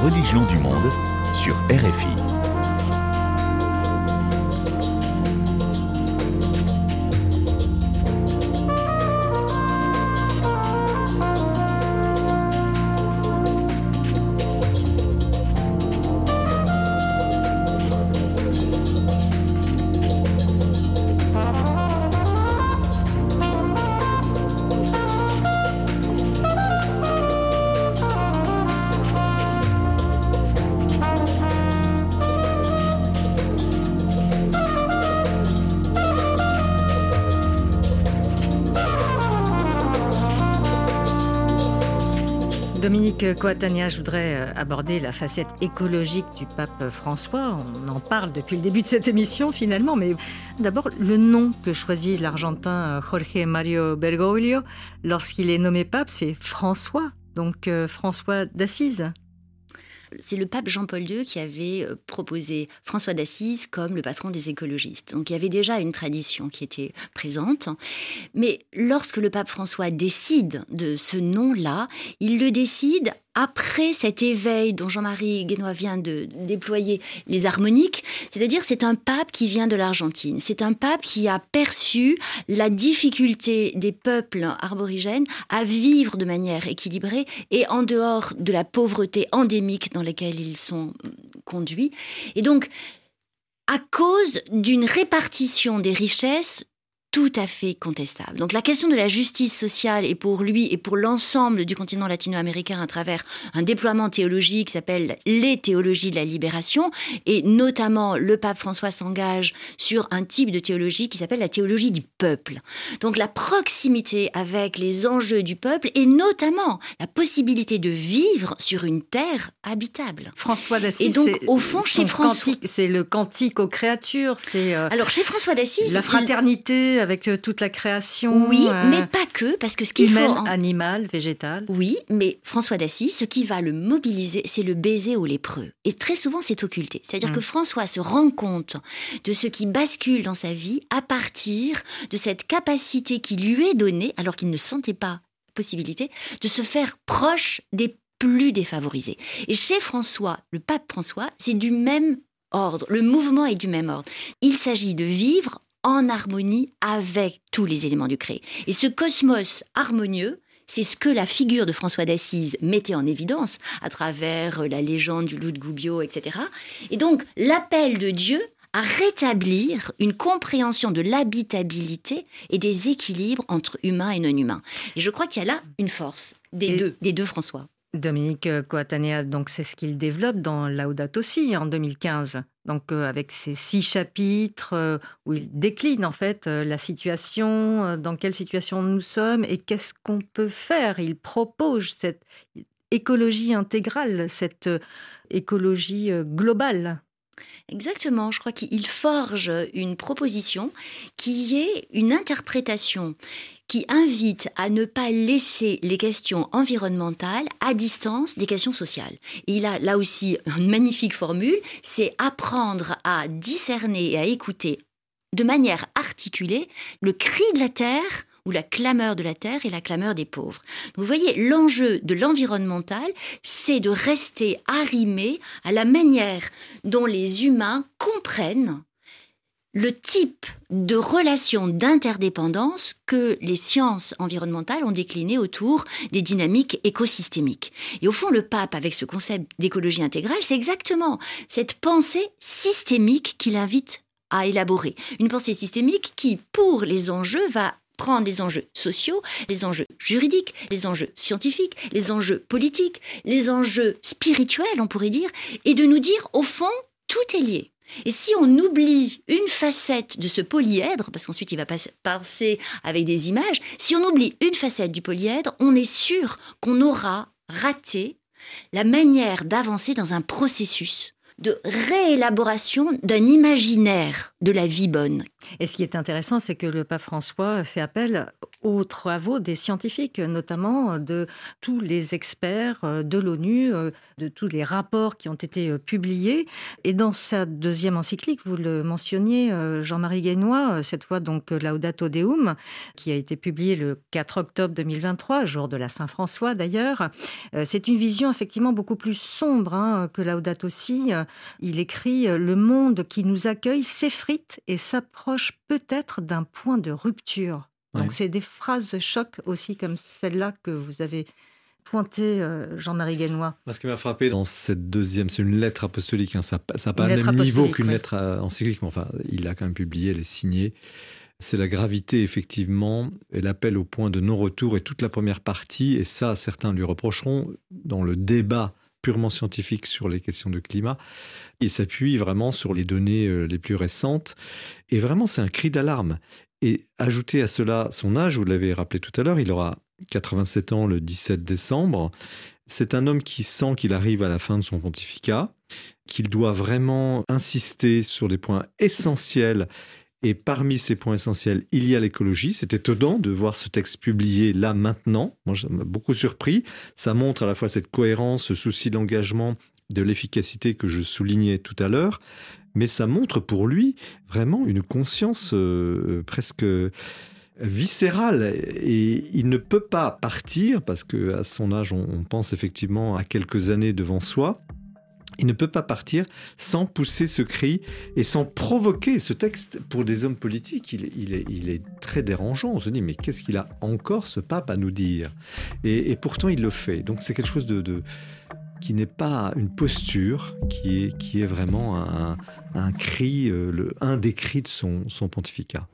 Speaker 4: religions du monde sur RFI.
Speaker 2: Dominique Coatania, je voudrais euh, aborder la facette écologique du pape François. On en parle depuis le début de cette émission finalement, mais d'abord le nom que choisit l'Argentin euh, Jorge Mario Bergoglio lorsqu'il est nommé pape, c'est François, donc euh, François d'Assise.
Speaker 3: C'est le pape Jean-Paul II qui avait euh, proposé François d'Assise comme le patron des écologistes. Donc il y avait déjà une tradition qui était présente. Mais lorsque le pape François décide de ce nom-là, il le décide après cet éveil dont Jean-Marie Guénois vient de déployer les harmoniques, c'est-à-dire c'est un pape qui vient de l'Argentine, c'est un pape qui a perçu la difficulté des peuples arborigènes à vivre de manière équilibrée et en dehors de la pauvreté endémique dans laquelle ils sont conduits. Et donc, à cause d'une répartition des richesses tout à fait contestable. Donc la question de la justice sociale est pour lui et pour l'ensemble du continent latino-américain à travers un déploiement théologique qui s'appelle les théologies de la libération et notamment le pape François s'engage sur un type de théologie qui s'appelle la théologie du peuple. Donc la proximité avec les enjeux du peuple et notamment la possibilité de vivre sur une terre habitable.
Speaker 2: François d'Assise. Et donc au fond chez François c'est le cantique aux créatures, c'est
Speaker 3: euh, Alors chez François d'Assise
Speaker 2: la fraternité avec euh, toute la création.
Speaker 3: Oui, euh, mais pas que, parce que ce qu'il faut...
Speaker 2: animal, végétal.
Speaker 3: Oui, mais François d'Assise, ce qui va le mobiliser, c'est le baiser au lépreux. Et très souvent, c'est occulté. C'est-à-dire que mm. François se rend compte de ce qui bascule dans sa vie à partir de cette capacité qui lui est donnée, alors qu'il ne sentait pas possibilité, de se faire proche des plus défavorisés. Et chez François, le pape François, c'est du même ordre. Le mouvement est du même ordre. Il s'agit de vivre en harmonie avec tous les éléments du créé. Et ce cosmos harmonieux, c'est ce que la figure de François d'Assise mettait en évidence à travers la légende du loup de Goubio, etc. Et donc l'appel de Dieu à rétablir une compréhension de l'habitabilité et des équilibres entre humains et non humains. Et je crois qu'il y a là une force des deux, des deux François.
Speaker 2: Dominique Coatanea, donc c'est ce qu'il développe dans Laudato Si en 2015. Donc euh, avec ces six chapitres euh, où il décline en fait euh, la situation, dans quelle situation nous sommes et qu'est-ce qu'on peut faire. Il propose cette écologie intégrale, cette écologie globale.
Speaker 3: Exactement, je crois qu'il forge une proposition qui est une interprétation qui invite à ne pas laisser les questions environnementales à distance des questions sociales. Et il a là aussi une magnifique formule, c'est apprendre à discerner et à écouter de manière articulée le cri de la terre ou la clameur de la terre et la clameur des pauvres. vous voyez, l'enjeu de l'environnemental, c'est de rester arrimé à la manière dont les humains comprennent le type de relation d'interdépendance que les sciences environnementales ont décliné autour des dynamiques écosystémiques. Et au fond, le pape, avec ce concept d'écologie intégrale, c'est exactement cette pensée systémique qu'il invite à élaborer. Une pensée systémique qui, pour les enjeux, va prendre les enjeux sociaux, les enjeux juridiques, les enjeux scientifiques, les enjeux politiques, les enjeux spirituels, on pourrait dire, et de nous dire, au fond, tout est lié. Et si on oublie une facette de ce polyèdre, parce qu'ensuite il va passer avec des images, si on oublie une facette du polyèdre, on est sûr qu'on aura raté la manière d'avancer dans un processus de réélaboration d'un imaginaire de la vie bonne.
Speaker 2: Et ce qui est intéressant, c'est que le pape François fait appel aux travaux des scientifiques, notamment de tous les experts euh, de l'ONU, euh, de tous les rapports qui ont été euh, publiés. Et dans sa deuxième encyclique, vous le mentionniez, Jean-Marie Guénois, cette fois donc Laudato Deum, qui a été publiée le 4 octobre 2023, jour de la Saint-François d'ailleurs. C'est une vision effectivement beaucoup plus sombre hein, que Laudato Si il écrit euh, Le monde qui nous accueille s'effrite et s'approche peut-être d'un point de rupture. Donc, c'est des phrases choc aussi comme celle-là que vous avez pointé, euh, Jean-Marie Guénois.
Speaker 4: Ce qui m'a frappé dans cette deuxième, c'est une lettre apostolique. Hein, ça n'a pas le même niveau qu'une lettre euh, encyclique, mais enfin, il a quand même publié, elle est signée. C'est la gravité, effectivement, et l'appel au point de non-retour et toute la première partie, et ça, certains lui reprocheront, dans le débat purement scientifique sur les questions de climat. Il s'appuie vraiment sur les données euh, les plus récentes. Et vraiment, c'est un cri d'alarme. Et ajouter à cela son âge, vous l'avez rappelé tout à l'heure, il aura 87 ans le 17 décembre. C'est un homme qui sent qu'il arrive à la fin de son pontificat, qu'il doit vraiment insister sur des points essentiels. Et parmi ces points essentiels, il y a l'écologie. C'est étonnant de voir ce texte publié là maintenant. Moi, ça m'a beaucoup surpris. Ça montre à la fois cette cohérence, ce souci d'engagement, de l'efficacité que je soulignais tout à l'heure. Mais ça montre pour lui vraiment une conscience euh, presque viscéral et il ne peut pas partir parce que à son âge on, pense effectivement à quelques années devant soi. Il ne peut pas partir sans pousser ce cri et sans provoquer ce texte. Pour des hommes politiques, il, est, très dérangeant. On se dit, mais qu'est-ce qu'il a encore ce pape à nous dire? Et, pourtant, il le fait. Donc c'est quelque chose qui n'est pas une posture, qui est, vraiment un, cri, euh, un des cris de son pontificat.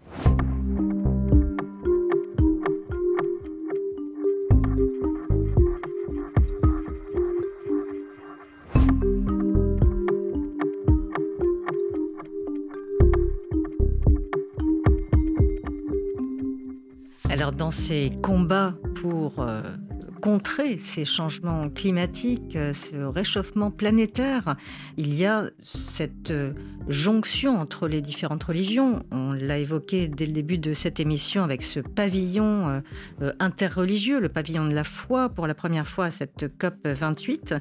Speaker 2: Dans ces combats pour euh, contrer ces changements climatiques, euh, ce réchauffement planétaire, il y a cette euh, jonction entre les différentes religions. On l'a évoqué dès le début de cette émission avec ce pavillon interreligieux, le pavillon de la foi, pour la première fois à cette COP 28.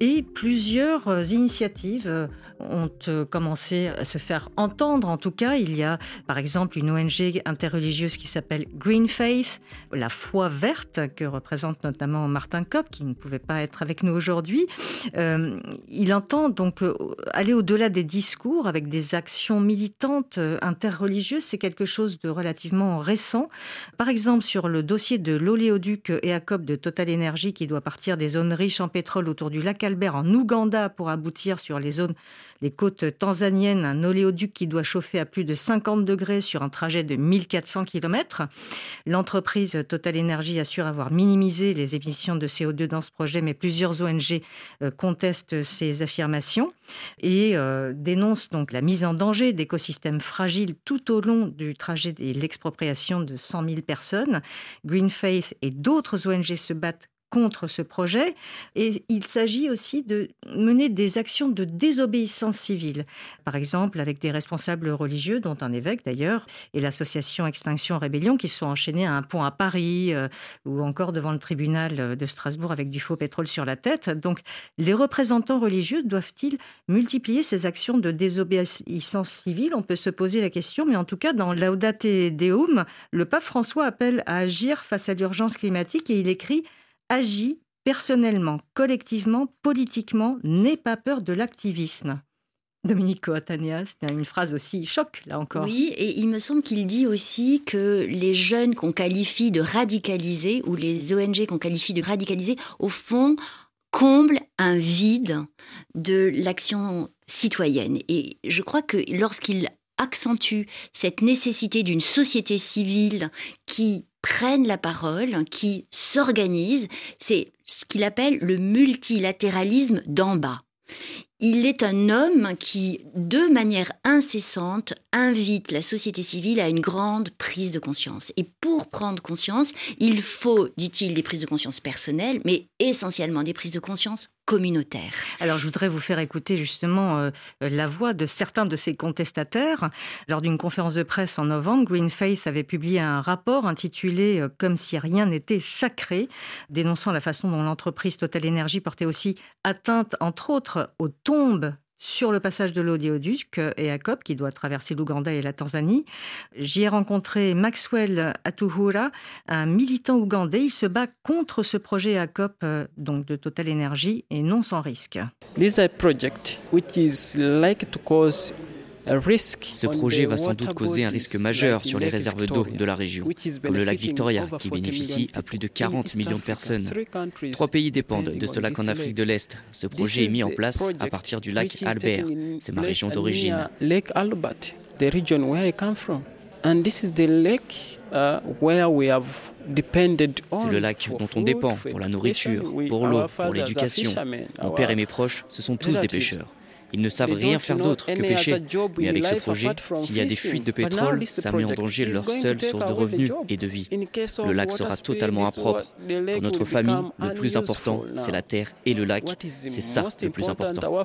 Speaker 2: et plusieurs initiatives ont commencé à se faire entendre. En tout cas, il y a par exemple une ONG interreligieuse qui s'appelle Green Faith, la foi verte que représente notamment Martin Kopp, qui ne pouvait pas être avec nous aujourd'hui. Euh, il entend donc euh, aller au-delà des discours avec des actions militantes euh, interreligieuses. C'est quelque chose de relativement récent. Par exemple, sur le dossier de l'oléoduc EACOP de Total Energy qui doit partir des zones riches en pétrole autour du lac Albert en Ouganda pour aboutir sur les zones les côtes tanzaniennes, un oléoduc qui doit chauffer à plus de 50 degrés sur un trajet de 1400 km. L'entreprise Total Energy assure avoir minimisé les émissions de CO2 dans ce projet, mais plusieurs ONG euh, contestent ces affirmations et euh, dénoncent donc la mise en danger d'écosystèmes fragiles tout au long du trajet et l'expropriation de 100 000 personnes. Greenface et d'autres ONG se battent contre ce projet. Et il s'agit aussi de mener des actions de désobéissance civile. Par exemple, avec des responsables religieux, dont un évêque d'ailleurs, et l'association Extinction Rébellion, qui sont enchaînés à un pont à Paris euh, ou encore devant le tribunal de Strasbourg avec du faux pétrole sur la tête. Donc, les représentants religieux doivent-ils multiplier ces actions de désobéissance civile? On peut se poser la question, mais en tout cas, dans Laudate Deum, le pape François appelle à agir face à l'urgence climatique et il écrit agit personnellement, collectivement, politiquement, n'aie pas peur de l'activisme. Dominique Coatania, c'était une phrase aussi choc, là encore.
Speaker 3: Oui, et il me semble qu'il dit aussi que les jeunes qu'on qualifie de radicalisés, ou les ONG qu'on qualifie de radicalisés, au fond, comblent un vide de l'action citoyenne. Et je crois que lorsqu'il accentue cette nécessité d'une société civile qui prenne la parole, qui s'organise, c'est ce qu'il appelle le multilatéralisme d'en bas. Il est un homme qui, de manière incessante, invite la société civile à une grande prise de conscience. Et pour prendre conscience, il faut, dit-il, des prises de conscience personnelles, mais essentiellement des prises de conscience
Speaker 2: Alors je voudrais vous faire écouter justement euh, la voix de certains de ces contestataires. Lors d'une conférence de presse en novembre, Greenface avait publié un rapport intitulé euh, Comme si rien n'était sacré, dénonçant la façon dont l'entreprise Total Energy portait aussi atteinte, entre autres, aux tombes sur le passage de l'Odioduc et Akop, qui doit traverser l'Ouganda et la Tanzanie. J'y ai rencontré Maxwell Atuhura, un militant ougandais. Il se bat contre ce projet Akop, euh, donc de Total Energy, et non sans risque.
Speaker 6: This is a project which is like to cause
Speaker 7: ce projet va sans doute causer un risque majeur sur les réserves d'eau de la région, comme le lac Victoria, qui bénéficie à plus de 40 millions de personnes. Trois pays dépendent de ce lac en Afrique de l'Est. Ce projet est mis en place à partir du lac Albert. C'est ma région d'origine. C'est le lac dont on dépend pour la nourriture, pour l'eau, pour l'éducation. Mon père et mes proches, ce sont tous des pêcheurs. Ils ne savent rien faire d'autre que pêcher. Mais avec ce projet, s'il y a des fuites de pétrole, ça met en danger leur seule source de revenus et de vie. Le lac sera totalement impropre. Pour notre famille, le plus important, c'est la terre et le lac. C'est ça le plus important?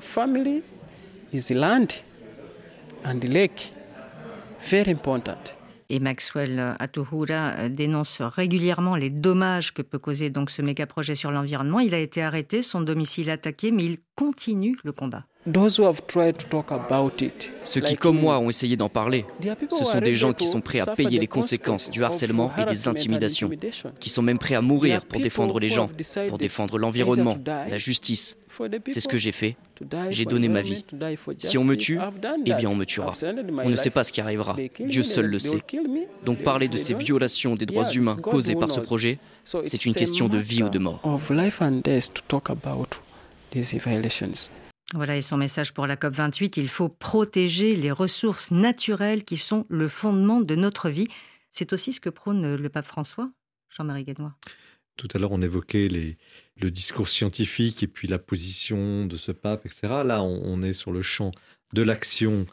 Speaker 2: Et Maxwell Atuhura dénonce régulièrement les dommages que peut causer donc ce méga projet sur l'environnement. Il a été arrêté, son domicile attaqué, mais il continue le combat.
Speaker 7: Ceux qui, comme moi, ont essayé d'en parler, ce sont des gens qui sont prêts à payer les conséquences du harcèlement et des intimidations, qui sont même prêts à mourir pour défendre les gens, pour défendre l'environnement, la justice. C'est ce que j'ai fait. J'ai donné ma vie. Si on me tue, eh bien on me tuera. On ne sait pas ce qui arrivera. Dieu seul le sait. Donc parler de ces violations des droits humains causées par ce projet, c'est une question de vie ou de mort.
Speaker 2: Voilà, et son message pour la COP28, il faut protéger les ressources naturelles qui sont le fondement de notre vie. C'est aussi ce que prône le pape François, Jean-Marie Guénois.
Speaker 4: Tout à l'heure, on évoquait les, le discours scientifique et puis la position de ce pape, etc. Là, on, est sur le champ de l'action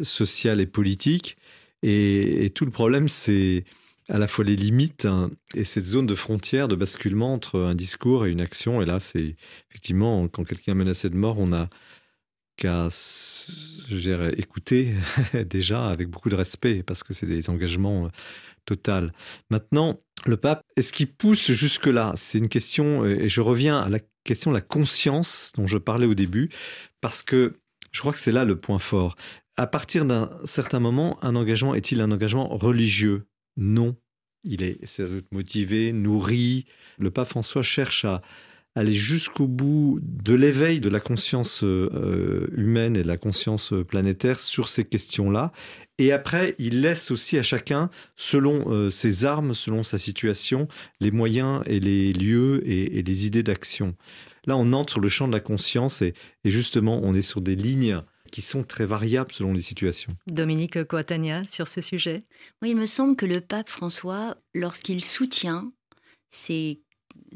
Speaker 4: sociale et politique. Et, tout le problème, c'est à la fois les limites hein, et cette zone de frontière, de basculement entre un discours et une action. Et là, c'est effectivement, quand quelqu'un est menacé de mort, on a qu'à écouter *laughs* déjà avec beaucoup de respect, parce que c'est des engagements total. Maintenant, le pape, est-ce qu'il pousse jusque-là? C'est une question, et je reviens à la question de la conscience dont je parlais au début, parce que je crois que c'est là le point fort. À partir d'un certain moment, un engagement est-il un engagement religieux? Non. Il est motivé, nourri. Le pape François cherche à aller jusqu'au bout de l'éveil de la conscience euh, humaine et de la conscience planétaire sur ces questions-là. Et après, il laisse aussi à chacun, selon euh, ses armes, selon sa situation, les moyens et les lieux et, les idées d'action. Là, on entre sur le champ de la conscience et, justement, on est sur des lignes qui sont très variables selon les situations.
Speaker 2: Dominique Coatania, sur ce sujet
Speaker 3: Oui, il me semble que le pape François, lorsqu'il soutient ces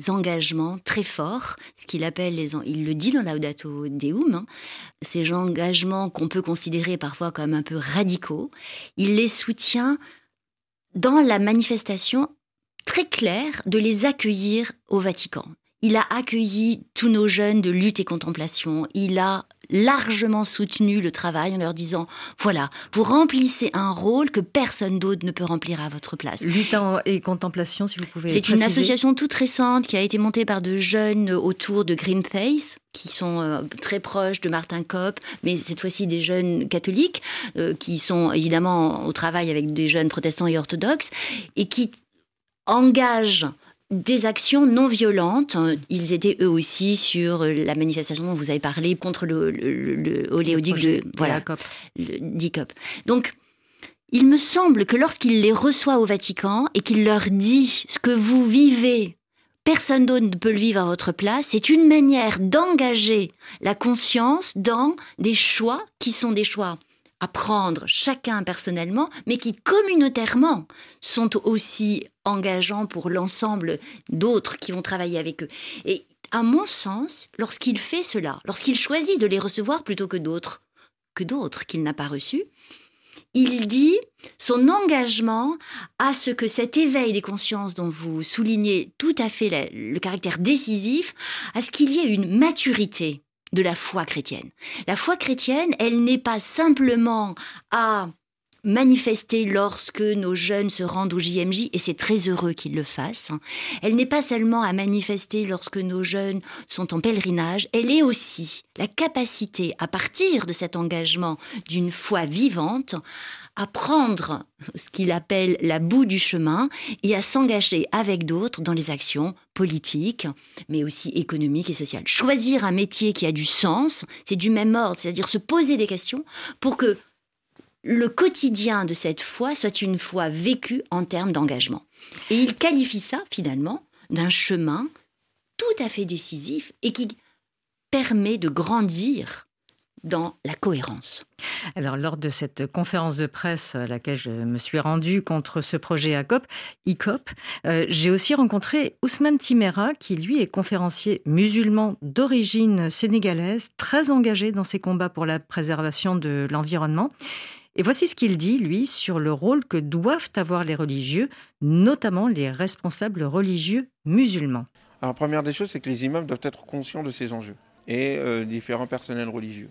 Speaker 3: engagements très forts, ce qu'il appelle les, il le dit dans Laudato Deum, hein, ces engagements qu'on peut considérer parfois comme un peu radicaux, il les soutient dans la manifestation très claire de les accueillir au Vatican. Il a accueilli tous nos jeunes de lutte et contemplation. Il a largement soutenu le travail en leur disant voilà, vous remplissez un rôle que personne d'autre ne peut remplir à votre place.
Speaker 2: Lutte et contemplation, si vous pouvez.
Speaker 3: C'est une association toute récente qui a été montée par de jeunes autour de Green Face qui sont euh, très proches de Martin Kopp, mais cette fois-ci des jeunes catholiques, euh, qui sont évidemment au travail avec des jeunes protestants et orthodoxes, et qui engagent des actions non violentes. Ils étaient eux aussi sur la manifestation dont vous avez parlé contre le, le, oléoduc de, voilà, le DICOP. Donc, il me semble que lorsqu'il les reçoit au Vatican et qu'il leur dit ce que vous vivez, personne d'autre ne peut le vivre à votre place, c'est une manière d'engager la conscience dans des choix qui sont des choix à prendre chacun personnellement, mais qui communautairement sont aussi engageants pour l'ensemble d'autres qui vont travailler avec eux. Et à mon sens, lorsqu'il fait cela, lorsqu'il choisit de les recevoir plutôt que d'autres, que d'autres qu'il n'a pas reçus, il dit son engagement à ce que cet éveil des consciences dont vous soulignez tout à fait le caractère décisif, à ce qu'il y ait une maturité de la foi chrétienne. La foi chrétienne, elle n'est pas simplement à manifester lorsque nos jeunes se rendent au JMJ, et c'est très heureux qu'ils le fassent. Elle n'est pas seulement à manifester lorsque nos jeunes sont en pèlerinage, elle est aussi la capacité, à partir de cet engagement d'une foi vivante, à prendre ce qu'il appelle la boue du chemin et à s'engager avec d'autres dans les actions politiques, mais aussi économiques et sociales. Choisir un métier qui a du sens, c'est du même ordre, c'est-à-dire se poser des questions pour que le quotidien de cette foi soit une foi vécue en termes d'engagement. Et il qualifie ça finalement d'un chemin tout à fait décisif et qui permet de grandir dans la cohérence.
Speaker 2: Alors, lors de cette conférence de presse à laquelle je me suis rendue contre ce projet ACOP, ICOP, euh, j'ai aussi rencontré Ousmane Timera, qui lui est conférencier musulman d'origine sénégalaise, très engagé dans ses combats pour la préservation de l'environnement. Et voici ce qu'il dit, lui, sur le rôle que doivent avoir les religieux, notamment les responsables religieux musulmans.
Speaker 8: Alors, première des choses, c'est que les imams doivent être conscients de ces enjeux et euh, différents personnels religieux.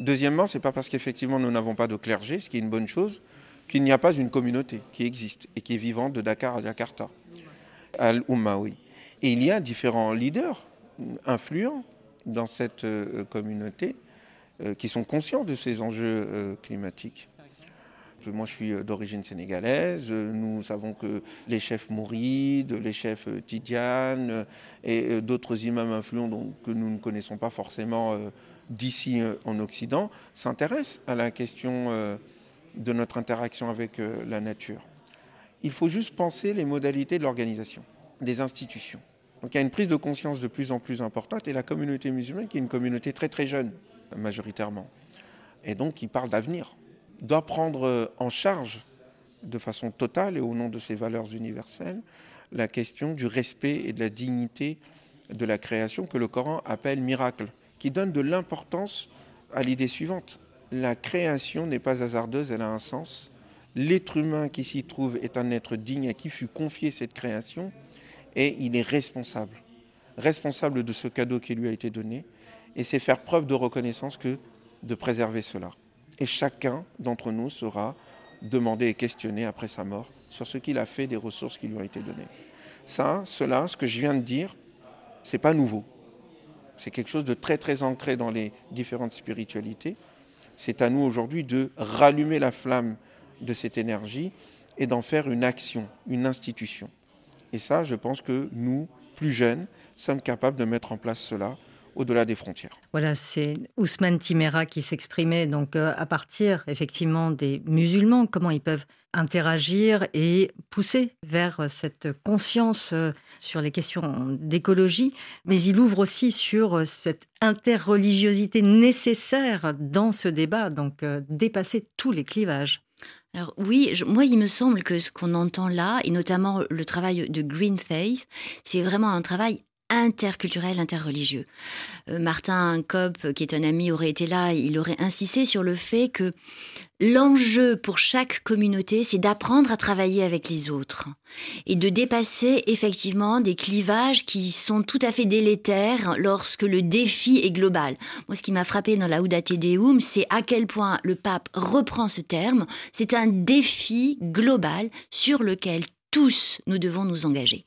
Speaker 8: Deuxièmement, c'est pas parce qu'effectivement nous n'avons pas de clergé, ce qui est une bonne chose, qu'il n'y a pas une communauté qui existe et qui est vivante de Dakar à Jakarta. Al-Umma, oui. Et il y a différents leaders influents dans cette euh, communauté euh, qui sont conscients de ces enjeux climatiques. Moi, je suis d'origine sénégalaise. Nous savons que les chefs Mourides, les chefs Tidjane et d'autres imams influents que nous ne connaissons pas forcément d'ici en Occident s'intéressent à la question de notre interaction avec la nature. Il faut juste penser les modalités de l'organisation des institutions. Donc il y a une prise de conscience de plus en plus importante et la communauté musulmane, qui est une communauté très très jeune majoritairement, et donc qui parle d'avenir doit prendre euh, en charge de façon totale et au nom de ses valeurs universelles la question du respect et de la dignité de la création que le Coran appelle miracle, qui donne de l'importance à l'idée suivante. La création n'est pas hasardeuse, elle a un sens. L'être humain qui s'y trouve est un être digne à qui fut confiée cette création et il est responsable. Responsable de ce cadeau qui lui a été donné. Et c'est faire preuve de reconnaissance que de préserver cela et chacun d'entre nous sera demandé et questionné après sa mort sur ce qu'il a fait des ressources qui lui ont été données. Ça, cela, ce que je viens de dire, c'est pas nouveau. C'est quelque chose de très très ancré dans les différentes spiritualités. C'est à nous aujourd'hui de rallumer la flamme de cette énergie et d'en faire une action, une institution. Et ça, je pense que nous, plus jeunes, sommes capables de mettre en place cela au-delà des frontières.
Speaker 2: Voilà, c'est Ousmane Timera qui s'exprimait donc euh, à partir effectivement des musulmans, comment ils peuvent interagir et pousser vers cette conscience euh, sur les questions d'écologie, mais il ouvre aussi sur euh, cette interreligiosité nécessaire dans ce débat, donc dépasser tous les clivages.
Speaker 3: Alors oui, moi il me semble que ce qu'on entend là, et notamment le travail de Green Faith, c'est vraiment un travail interculturel, interreligieux. Euh, Martin Kopp, qui est un ami, aurait été là, il aurait insisté sur le fait que l'enjeu pour chaque communauté, c'est d'apprendre à travailler avec les autres et de dépasser effectivement des clivages qui sont tout à fait délétères lorsque le défi est global. Moi, ce qui m'a frappé dans la Te Deum, c'est à quel point le pape reprend ce terme. C'est un défi global sur lequel tous nous devons nous engager.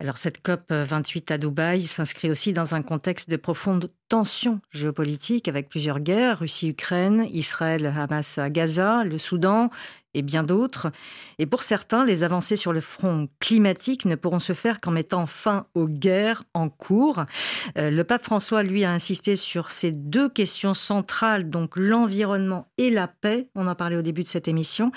Speaker 2: Alors cette COP 28 à Dubaï s'inscrit aussi dans un contexte de profonde tension géopolitique avec plusieurs guerres, Russie-Ukraine, Israël, Hamas à Gaza, le Soudan et bien d'autres. Et pour certains, les avancées sur le front climatique ne pourront se faire qu'en mettant fin aux guerres en cours. Euh, le pape François, lui, a insisté sur ces deux questions centrales, donc l'environnement et la paix. On en parlait au début de cette émission.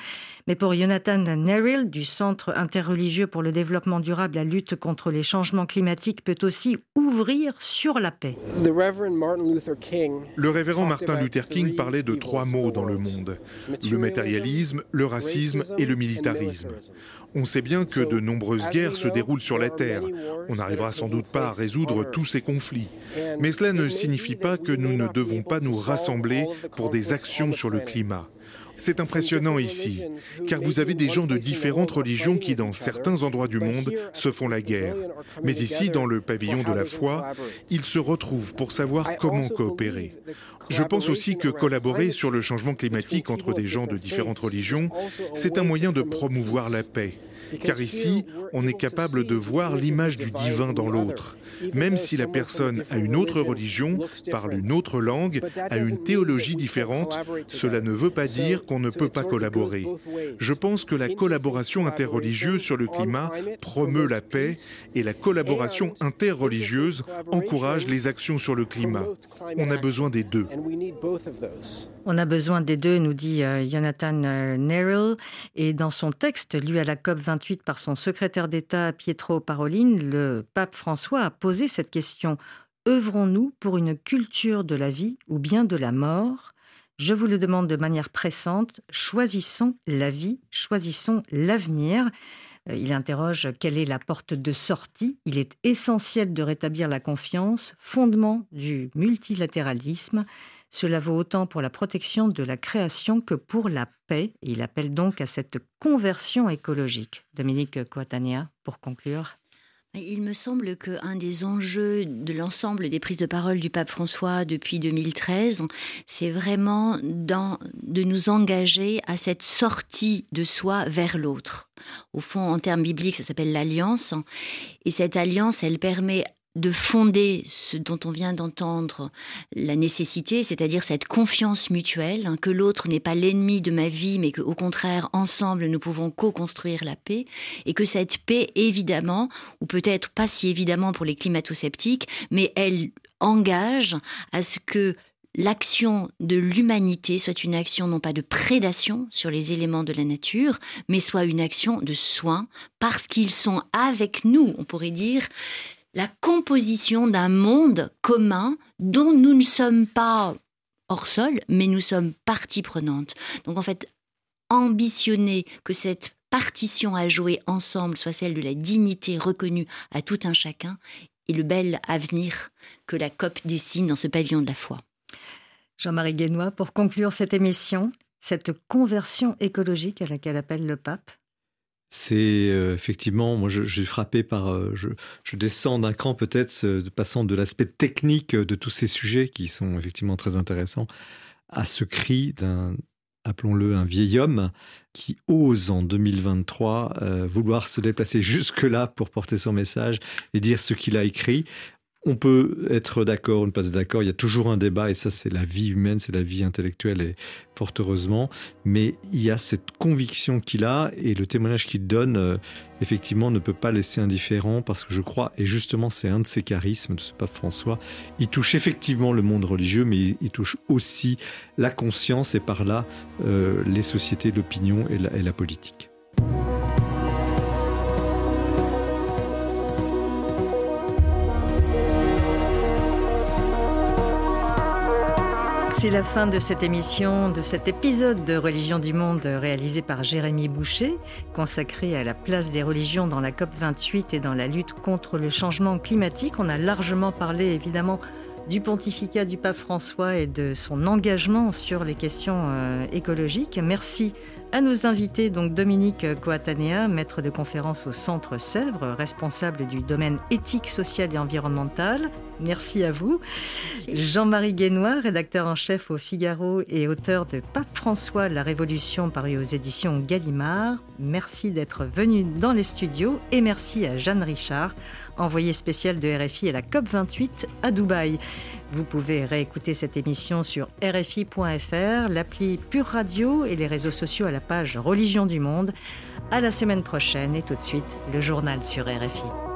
Speaker 2: Mais pour Jonathan Nerrill, du Centre interreligieux pour le développement durable, la lutte contre les changements climatiques peut aussi ouvrir sur la paix.
Speaker 1: Le révérend Martin Luther King parlait de trois mots dans le monde. Le matérialisme, le le racisme et le militarisme. On sait bien que de nombreuses guerres se déroulent sur la Terre. On n'arrivera sans doute pas à résoudre tous ces conflits. Mais cela ne signifie pas que nous ne devons pas nous rassembler pour des actions sur le climat. C'est impressionnant ici, car vous avez des gens de différentes religions qui, dans certains endroits du monde, se font la guerre. Mais ici, dans le pavillon de la foi, ils se retrouvent pour savoir comment coopérer. Je pense aussi que collaborer sur le changement climatique entre des gens de différentes religions, c'est un moyen de promouvoir la paix. Car ici, on est capable de voir l'image du divin dans l'autre. Même si la personne a une autre religion, parle une autre langue, a une théologie différente, cela ne veut pas dire qu'on ne peut pas collaborer. Je pense que la collaboration interreligieuse sur le climat promeut la paix et la collaboration interreligieuse encourage les actions sur le climat. On a besoin des deux.
Speaker 2: On a besoin des deux, nous dit euh, Jonathan euh, Nerrill. Et dans son texte, lu à la COP 28 par son secrétaire d'État Pietro Parolin, le pape François a posé cette question. œuvrons-nous pour une culture de la vie ou bien de la mort? Je vous le demande de manière pressante, choisissons la vie, choisissons l'avenir. Euh, il interroge quelle est la porte de sortie? Il est essentiel de rétablir la confiance, fondement du multilatéralisme. Cela vaut autant pour la protection de la création que pour la paix. il appelle donc à cette conversion écologique. Dominique Coatania, pour conclure.
Speaker 3: Il me semble qu'un des enjeux de l'ensemble des prises de parole du pape François depuis 2013, c'est vraiment de nous engager à cette sortie de soi vers l'autre. Au fond, en termes bibliques, ça s'appelle l'alliance. Et cette alliance, elle permet de fonder ce dont on vient d'entendre la nécessité, c'est-à-dire cette confiance mutuelle, hein, que l'autre n'est pas l'ennemi de ma vie, mais qu'au contraire, ensemble, nous pouvons co-construire la paix, et que cette paix, évidemment, ou peut-être pas si évidemment pour les climato-sceptiques, mais elle engage à ce que l'action de l'humanité soit une action non pas de prédation sur les éléments de la nature, mais soit une action de soin, parce qu'ils sont avec nous, on pourrait dire, la composition d'un monde commun dont nous ne sommes pas hors sol, mais nous sommes partie prenante. Donc en fait, ambitionner que cette partition à jouer ensemble soit celle de la dignité reconnue à tout un chacun est le bel avenir que la COP dessine dans ce pavillon de la foi.
Speaker 2: Jean-Marie Guénois, pour conclure cette émission, cette conversion écologique à laquelle appelle le pape,
Speaker 4: c'est euh, effectivement, moi je, suis frappé par, euh, je, descends d'un cran peut-être, de passant de l'aspect technique de tous ces sujets qui sont effectivement très intéressants, à ce cri d'un, appelons-le un vieil homme, qui ose en 2023 euh, vouloir se déplacer *laughs* jusque-là pour porter son message et dire ce qu'il a écrit. On peut être d'accord ou ne pas être d'accord, il y a toujours un débat, et ça c'est la vie humaine, c'est la vie intellectuelle, et fort heureusement, mais il y a cette conviction qu'il a, et le témoignage qu'il donne, euh, effectivement, ne peut pas laisser indifférent, parce que je crois, et justement c'est un de ses charismes de ce pape François, il touche effectivement le monde religieux, mais il, touche aussi la conscience, et par là euh, les sociétés, l'opinion et la politique.
Speaker 2: C'est la fin de cette émission, de cet épisode de Religion du Monde réalisé par Jérémy Boucher, consacré à la place des religions dans la COP 28 et dans la lutte contre le changement climatique. On a largement parlé évidemment du pontificat du pape François et de son engagement sur les questions euh, écologiques. Merci à nos invités, donc Dominique Coatanea, maître de conférence au Centre Sèvres, responsable du domaine éthique, social et environnemental, Merci à vous. Jean-Marie Guénois, rédacteur en chef au Figaro et auteur de Pape François, La Révolution, paru aux éditions Gallimard. Merci d'être venu dans les studios et merci à Jeanne Richard, envoyée spéciale de RFI à la COP28 à Dubaï. Vous pouvez réécouter cette émission sur RFI.fr, l'appli Pure Radio et les réseaux sociaux à la page Religion du Monde. À la semaine prochaine et tout de suite, le journal sur RFI.